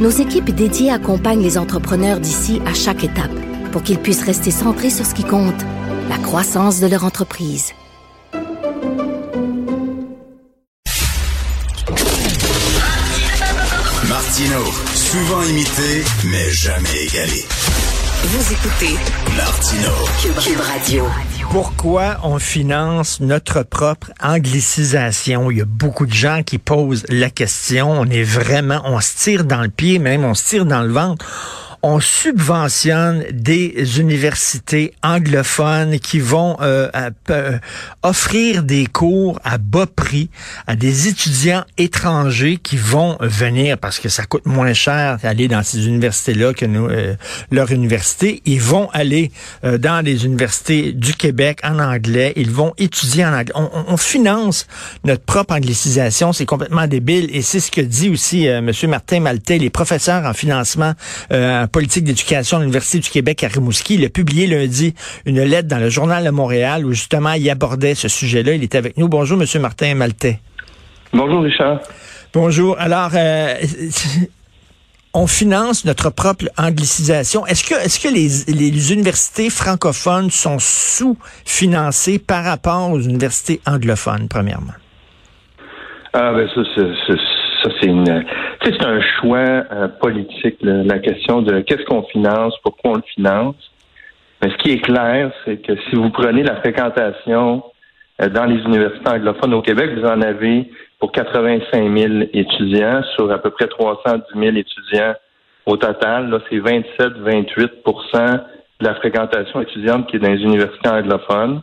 nos équipes dédiées accompagnent les entrepreneurs d'ici à chaque étape pour qu'ils puissent rester centrés sur ce qui compte, la croissance de leur entreprise. Martino, souvent imité, mais jamais égalé. Vous écoutez Martino. Cube, Cube Radio. Pourquoi on finance notre propre anglicisation? Il y a beaucoup de gens qui posent la question. On est vraiment, on se tire dans le pied, même on se tire dans le ventre on subventionne des universités anglophones qui vont euh, euh, offrir des cours à bas prix à des étudiants étrangers qui vont venir parce que ça coûte moins cher d'aller dans ces universités-là que nous, euh, leur université. Ils vont aller dans les universités du Québec en anglais. Ils vont étudier en anglais. On, on finance notre propre anglicisation. C'est complètement débile et c'est ce que dit aussi M. Martin Maltais, les professeurs en financement politique d'éducation à l'Université du Québec à Rimouski. Il a publié lundi une lettre dans le Journal de Montréal où justement il abordait ce sujet-là. Il était avec nous. Bonjour, Monsieur Martin Maltais. Bonjour, Richard. Bonjour. Alors, euh, on finance notre propre anglicisation. Est-ce que, est-ce que les, les universités francophones sont sous-financées par rapport aux universités anglophones, premièrement? Ah, ben ça, c'est une, c'est un choix euh, politique, la question de qu'est-ce qu'on finance, pourquoi on le finance. Mais ce qui est clair, c'est que si vous prenez la fréquentation euh, dans les universités anglophones au Québec, vous en avez pour 85 000 étudiants sur à peu près 310 000 étudiants au total. Là, c'est 27-28% de la fréquentation étudiante qui est dans les universités anglophones.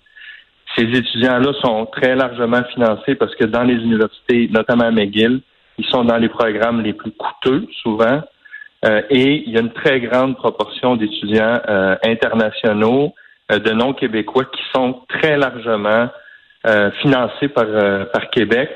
Ces étudiants-là sont très largement financés parce que dans les universités, notamment à McGill, ils sont dans les programmes les plus coûteux, souvent. Euh, et il y a une très grande proportion d'étudiants euh, internationaux, euh, de non-québécois, qui sont très largement financés par, par Québec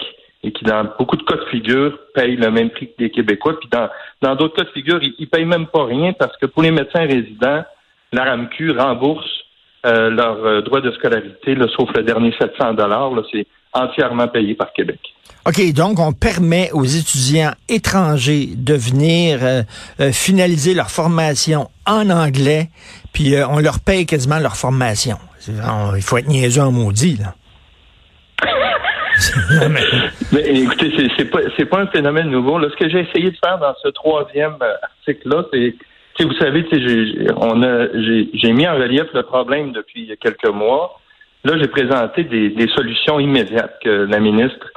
et qui, dans beaucoup de cas de figure, payent le même prix que les Québécois. Puis dans, dans d'autres cas de figure, ils, ne payent même pas rien parce que pour les médecins résidents, la RAMQ rembourse leur droit de scolarité, sauf le dernier 700 dollars. C'est entièrement payé par Québec. OK, donc on permet aux étudiants étrangers de venir euh, euh, finaliser leur formation en anglais, puis euh, on leur paye quasiment leur formation. il faut être niaiseux en maudit, là. mais... écoutez, c'est pas c'est pas un phénomène nouveau. Là, ce que j'ai essayé de faire dans ce troisième article-là, c'est vous savez, j'ai on a j'ai mis en relief le problème depuis quelques mois. Là, j'ai présenté des, des, solutions immédiates que la ministre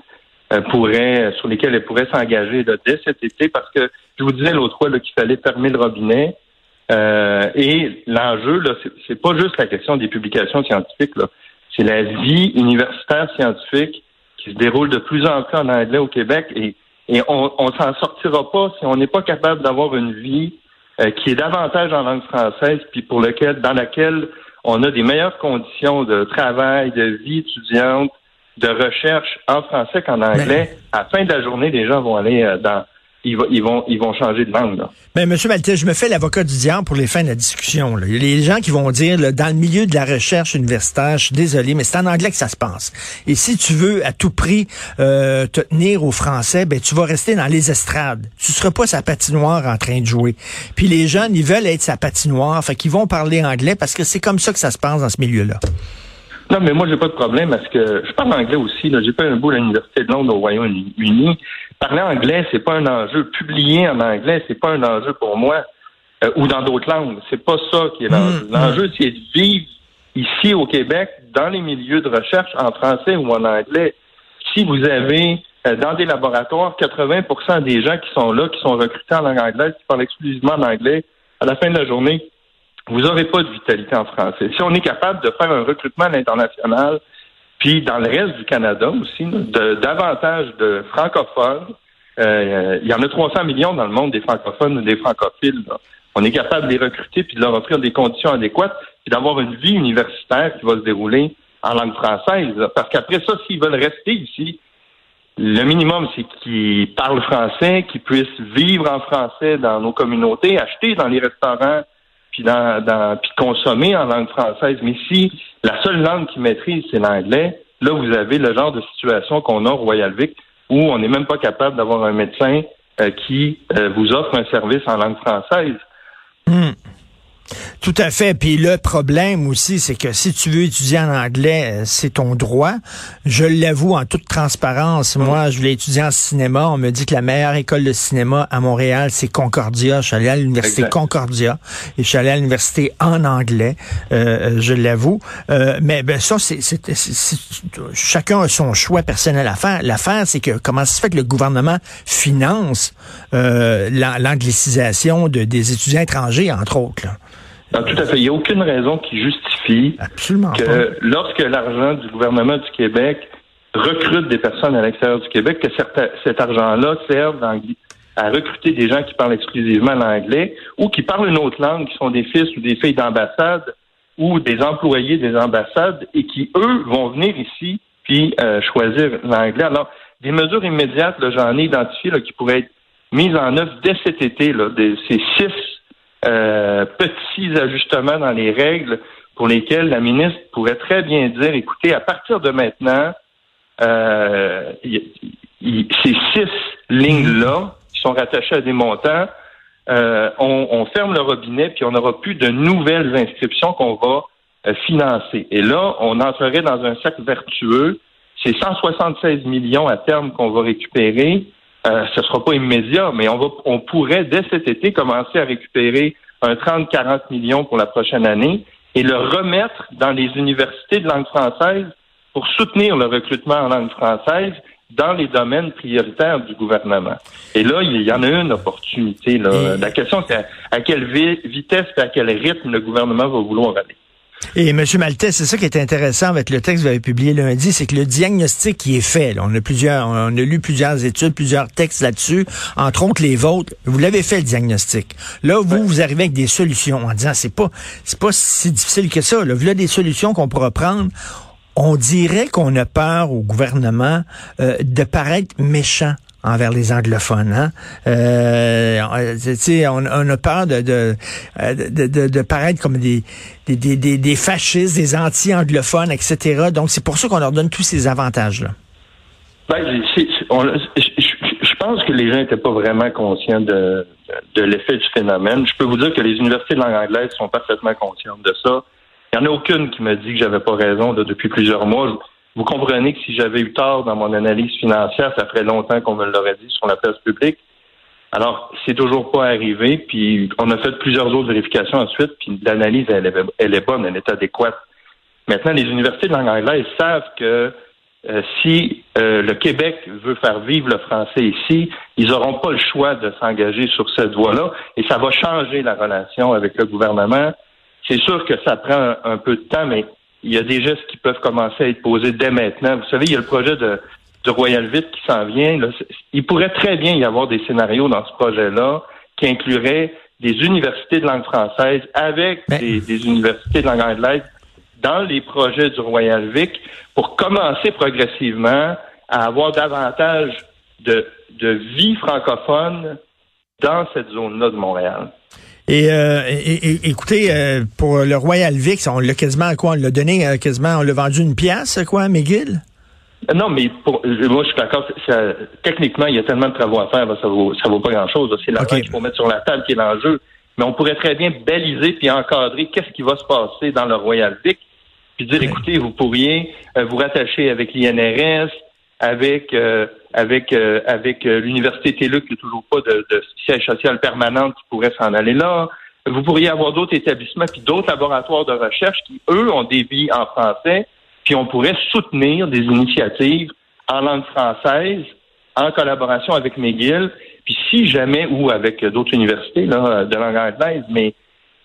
euh, pourrait, sur lesquelles elle pourrait s'engager dès cet été, parce que je vous disais l'autre fois qu'il fallait fermer le robinet. Euh, et l'enjeu, là, c'est pas juste la question des publications scientifiques, là. C'est la vie universitaire scientifique qui se déroule de plus en plus en anglais au Québec et, et on, on s'en sortira pas si on n'est pas capable d'avoir une vie euh, qui est davantage en langue française, puis pour lequel, dans laquelle on a des meilleures conditions de travail, de vie étudiante, de recherche en français qu'en anglais. À la fin de la journée, les gens vont aller euh, dans ils, vont, changer de langue. Mais Monsieur Maltais, je me fais l'avocat du diable pour les fins de la discussion. Les gens qui vont dire, dans le milieu de la recherche universitaire, je suis désolé, mais c'est en anglais que ça se passe. Et si tu veux à tout prix euh, te tenir au français, ben tu vas rester dans les estrades. Tu seras pas sa patinoire en train de jouer. Puis les jeunes, ils veulent être sa patinoire, fait qu'ils vont parler anglais parce que c'est comme ça que ça se passe dans ce milieu-là. Non, mais moi, j'ai pas de problème parce que je parle anglais aussi. J'ai fait un bout à l'Université de Londres au Royaume-Uni. Parler anglais, c'est pas un enjeu. Publier en anglais, c'est pas un enjeu pour moi. Euh, ou dans d'autres langues. C'est pas ça qui est l'enjeu. Mmh, mmh. L'enjeu, c'est de vivre ici au Québec, dans les milieux de recherche, en français ou en anglais. Si vous avez euh, dans des laboratoires 80% des gens qui sont là, qui sont recrutés en langue anglaise, qui parlent exclusivement en anglais, à la fin de la journée, vous n'aurez pas de vitalité en français. Si on est capable de faire un recrutement à l'international, puis dans le reste du Canada aussi, de, davantage de francophones Euh, il y en a 300 millions dans le monde des francophones ou des francophiles. là. On est capable de les recruter puis de leur offrir des conditions adéquates puis d'avoir une vie universitaire qui va se dérouler en langue française. Parce qu'après ça, s'ils veulent rester ici, le minimum, c'est qu'ils parlent français, qu'ils puissent vivre en français dans nos communautés, acheter dans les restaurants, puis dans, dans consommer en langue française. Mais si la seule langue qu'ils maîtrisent, c'est l'anglais, là, vous avez le genre de situation qu'on a au Royal Vic où on n'est même pas capable d'avoir un médecin euh, qui euh, vous offre un service en langue française. Tout à fait. Puis le problème aussi, c'est que si tu veux étudier en anglais, euh, c'est ton droit. Je l'avoue en toute transparence. Moi, je voulais étudier en cinéma. On me dit que la meilleure école de cinéma à Montréal, c'est Concordia. Je suis allé à l'université. Concordia et je suis allé à l'université en anglais. euh, euh, je l'avoue. Euh, mais ben, ça, c'est chacun a son choix personnel à faire. L'affaire, c'est que comment ça se fait que le gouvernement finance euh, l'an- l'anglicisation de, des étudiants étrangers, entre autres. Là? Non, tout à fait. Il n'y a aucune raison qui justifie Absolument pas. que lorsque l'argent du gouvernement du Québec recrute des personnes à l'extérieur du Québec, que cet argent-là serve dans- à recruter des gens qui parlent exclusivement l'anglais ou qui parlent une autre langue, qui sont des fils ou des filles d'ambassade ou des employés des ambassades et qui, eux, vont venir ici puis euh, choisir l'anglais. Alors, des mesures immédiates, j'en ai identifié là, qui pourraient être mises en œuvre dès cet été, là, des, ces six euh, petits ajustements dans les règles pour lesquels la ministre pourrait très bien dire, écoutez, à partir de maintenant, euh, ces six lignes-là, qui sont rattachées à des montants, euh, on, on ferme le robinet, puis on n'aura plus de nouvelles inscriptions qu'on va euh, financer. Et là, on entrerait dans un cercle vertueux. C'est 176 millions à terme qu'on va récupérer. Euh, ce sera pas immédiat, mais on va, on pourrait dès cet été commencer à récupérer un 30-40 millions pour la prochaine année et le remettre dans les universités de langue française pour soutenir le recrutement en langue française dans les domaines prioritaires du gouvernement. Et là, il y en a une opportunité. Là. La question, c'est à, à quelle vi- vitesse et à quel rythme le gouvernement va vouloir aller? Et M. Maltais, c'est ça qui est intéressant avec le texte que vous avez publié lundi, c'est que le diagnostic qui est fait, là, on a plusieurs, on a lu plusieurs études, plusieurs textes là-dessus, entre autres les vôtres. Vous l'avez fait le diagnostic. Là, vous, vous arrivez avec des solutions en disant c'est pas, c'est pas si difficile que ça. Là, voilà des solutions qu'on pourra prendre. On dirait qu'on a peur au gouvernement euh, de paraître méchant envers les anglophones. Hein? Euh, on- on, a peur de, de, de, de, de paraître comme des, des, des, des, fascistes, des anti-anglophones, etc. Donc, c'est pour ça qu'on leur donne tous ces avantages-là. Ben, je, pense que les gens n'étaient pas vraiment conscients de, de l'effet du phénomène. Je peux vous dire que les universités de langue anglaise sont parfaitement conscientes de ça. Il n'y en a aucune qui me dit que j'avais pas raison là, depuis plusieurs mois. Vous comprenez que si j'avais eu tort dans mon analyse financière, ça ferait longtemps qu'on me l'aurait dit sur la place publique. Alors, c'est toujours pas arrivé, puis on a fait plusieurs autres vérifications ensuite, puis l'analyse, elle, est- bonne, elle est adéquate. Maintenant, les universités de langue anglaise savent que euh, si euh, le Québec veut faire vivre le français ici, ils n'auront pas le choix de s'engager sur cette voie-là et ça va changer la relation avec le gouvernement. C'est sûr que ça prend un peu de temps, mais il y a des gestes qui peuvent commencer à être posés dès maintenant. Vous savez, il y a le projet de, de Royal Vite qui s'en vient. Là. Il pourrait très bien y avoir des scénarios dans ce projet-là qui incluraient des universités de langue française avec Mais- des, des universités de langue anglaise dans les projets du Royal Vic pour commencer progressivement à avoir davantage de, de vie francophone dans cette zone-là de Montréal. Et, euh, et- et- écoutez, euh, pour le Royal Vic, on l'a quasiment quoi? On l'a donné euh, quasiment, on l'a vendu une pièce, quoi, à McGill? Euh, Non, mais pour, euh, moi, je suis d'accord. techniquement, il y a tellement de travaux à faire, là, ça vaut, ça vaut pas grand-chose. C'est l'argent Ok. qu'il faut mettre sur la table qui est l'enjeu. Mais on pourrait très bien baliser puis encadrer qu'est-ce qui va se passer dans le Royal Vic, puis dire, écoutez, vous pourriez euh, vous rattacher avec l'INRS, avec euh, avec euh, avec euh, l'université TELUC, qui n'a toujours pas de, de siège social permanent qui pourrait s'en aller là. Vous pourriez avoir d'autres établissements puis d'autres laboratoires de recherche qui, eux, ont des vies en français, puis on pourrait soutenir des initiatives en langue française en collaboration avec McGill, puis si jamais, ou avec d'autres universités là, de langue anglaise, mais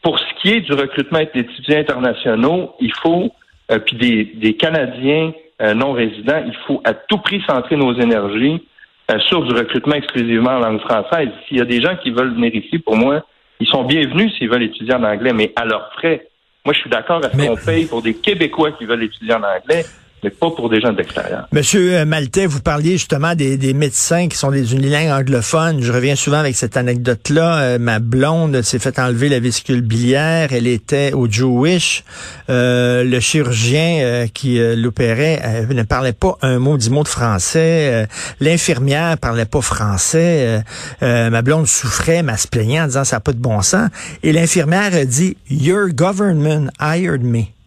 pour ce qui est du recrutement d'étudiants internationaux, il faut, euh, puis des, des Canadiens non résidents, il faut à tout prix centrer nos énergies euh, sur du recrutement exclusivement en langue française. S'il y a des gens qui veulent venir ici, pour moi, ils sont bienvenus s'ils veulent étudier en anglais, mais à leurs frais. Moi, je suis d'accord à ce Mais- qu'on paye pour des Québécois qui veulent étudier en anglais, mais pas pour des gens d'extérieur. Monsieur euh, Maltais, vous parliez justement des, médecins qui sont des unilingues anglophones. Je reviens souvent avec cette anecdote-là. Euh, ma blonde s'est fait enlever la vésicule biliaire. Elle était au Jewish. Euh, le chirurgien euh, qui l'opérait ne parlait pas un mot, dix mots de français. L'infirmière parlait pas français. Ma blonde souffrait, elle se plaignait en disant ça n'a pas de bon sens. Et l'infirmière a dit Your government hired me.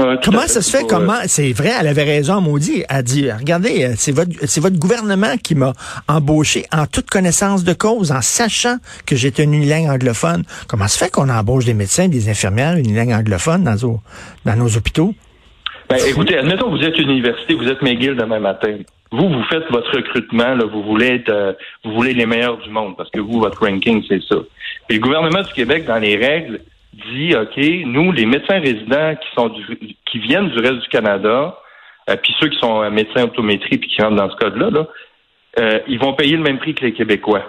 Euh, Comment ça se fait? Pour, euh, Comment? C'est vrai, elle avait raison, maudit. Elle dit, regardez, euh, c'est votre, c'est votre gouvernement qui m'a embauché en toute connaissance de cause, en sachant que j'étais une unilingue anglophone. Comment se fait qu'on embauche des médecins, des infirmières unilingues anglophones dans, nos- dans nos hôpitaux? Ben, écoutez, admettons que vous êtes une université, vous êtes McGill demain matin. Vous, vous faites votre recrutement, là, vous voulez être, euh, vous voulez les meilleurs du monde, parce que vous, votre ranking, c'est ça. Et le gouvernement du Québec, dans les règles, dit, OK, nous, les médecins résidents qui sont du, qui viennent du reste du Canada, euh, puis ceux qui sont euh, médecins optométrie puis qui rentrent dans ce code-là, là, euh, ils vont payer le même prix que les Québécois.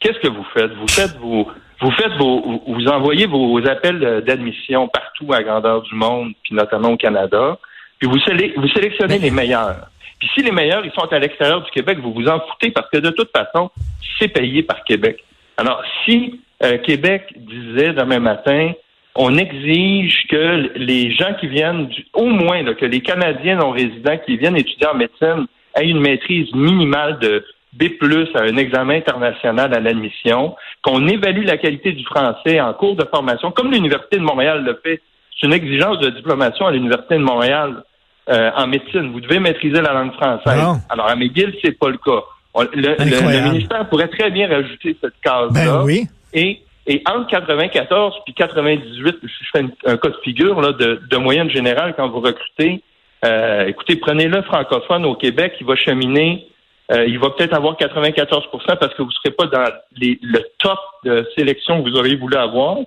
Qu'est-ce que vous faites? Vous faites vos, vous faites vos, vous envoyez vos appels d'admission partout à grandeur du monde, puis notamment au Canada, puis vous, vous sélectionnez les meilleurs. Puis si les meilleurs, ils sont à l'extérieur du Québec, vous vous en foutez parce que de toute façon, c'est payé par Québec. Alors, si euh, Québec disait demain matin, on exige que les gens qui viennent, du- au moins là, que les Canadiens non résidents qui viennent étudier en médecine aient une maîtrise minimale de B+, à un examen international à l'admission, qu'on évalue la qualité du français en cours de formation, comme l'Université de Montréal le fait. C'est une exigence de diplomation à l'Université de Montréal euh, en médecine. Vous devez maîtriser la langue française. Non. Alors, à McGill, c'est pas le cas. On- le, le ministère pourrait très bien rajouter cette case-là. Ben oui. Et, et entre 94 puis 98, je fais un cas de figure là, de, de moyenne générale quand vous recrutez. euh, écoutez, prenez-le francophone au Québec, il va cheminer, euh, il va peut-être avoir 94% parce que vous ne serez pas dans les- le top de sélection que vous auriez voulu avoir,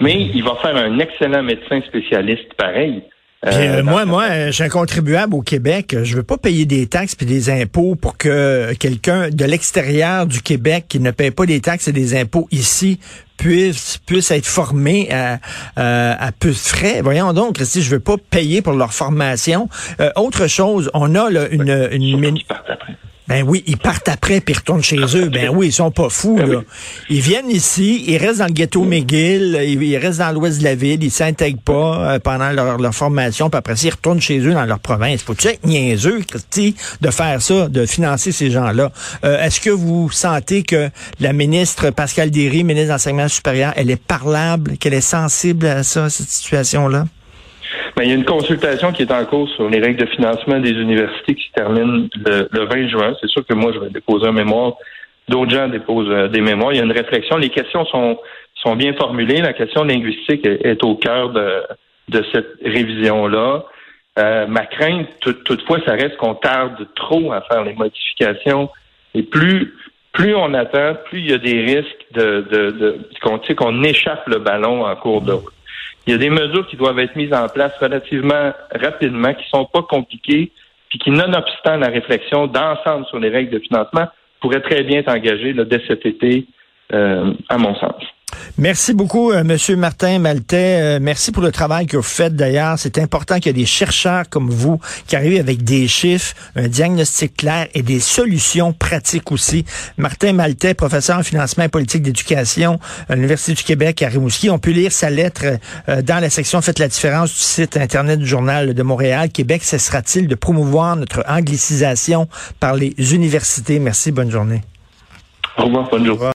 mais il va faire un excellent médecin spécialiste pareil. Puis, Euh, euh, dans- moi, moi, euh, je suis un contribuable au Québec. Je veux pas payer des taxes puis des impôts pour que quelqu'un de l'extérieur du Québec qui ne paye pas des taxes et des impôts ici puisse puisse être formé à, à, à peu de frais. Voyons donc, Christy, je veux pas payer pour leur formation. Euh, autre chose, on a là, une, une surtout ben oui, ils partent après puis ils retournent chez eux. Ben oui, ils sont pas fous Ben là. Ils viennent ici, ils restent dans le ghetto McGill, ils, restent dans l'ouest de la ville, ils s'intègrent pas euh, pendant leur, leur formation, puis après ça, ils retournent chez eux dans leur province. Faut-tu être niaiseux, Christy, de faire ça, de financer ces gens-là? Euh, Est-ce que vous sentez que la ministre Pascal Derry, ministre de l'Enseignement supérieur, elle est parlable, qu'elle est sensible à ça, à cette situation-là? Ben, il y a une consultation qui est en cours sur les règles de financement des universités qui se termine le, le 20 juin. C'est sûr que moi, je vais déposer un mémoire. D'autres gens déposent euh, des mémoires. Il y a une réflexion. Les questions sont, sont bien formulées. La question linguistique est, au cœur de, de cette révision-là. Euh, ma crainte, tout- toutefois, ça reste qu'on tarde trop à faire les modifications. Et plus, plus on attend, plus il y a des risques de, de, de qu'on échappe le ballon en cours de route. Il y a des mesures qui doivent être mises en place relativement rapidement, qui sont pas compliquées, puis qui, nonobstant la réflexion d'ensemble sur les règles de financement, pourraient très bien être engagées là, dès cet été, euh, à mon sens. Merci beaucoup, euh, Monsieur Martin Maltais. Euh, merci pour le travail que vous faites d'ailleurs. C'est important qu'il y ait des chercheurs comme vous qui arrivent avec des chiffres, un diagnostic clair et des solutions pratiques aussi. Martin Maltais, professeur en financement et politique d'éducation à l'Université du Québec à Rimouski. On peut lire sa lettre euh, dans la section Faites la différence du site Internet du Journal de Montréal. Québec cessera-t-il de promouvoir notre anglicisation par les universités? Merci, bonne journée. Au revoir, bonne journée.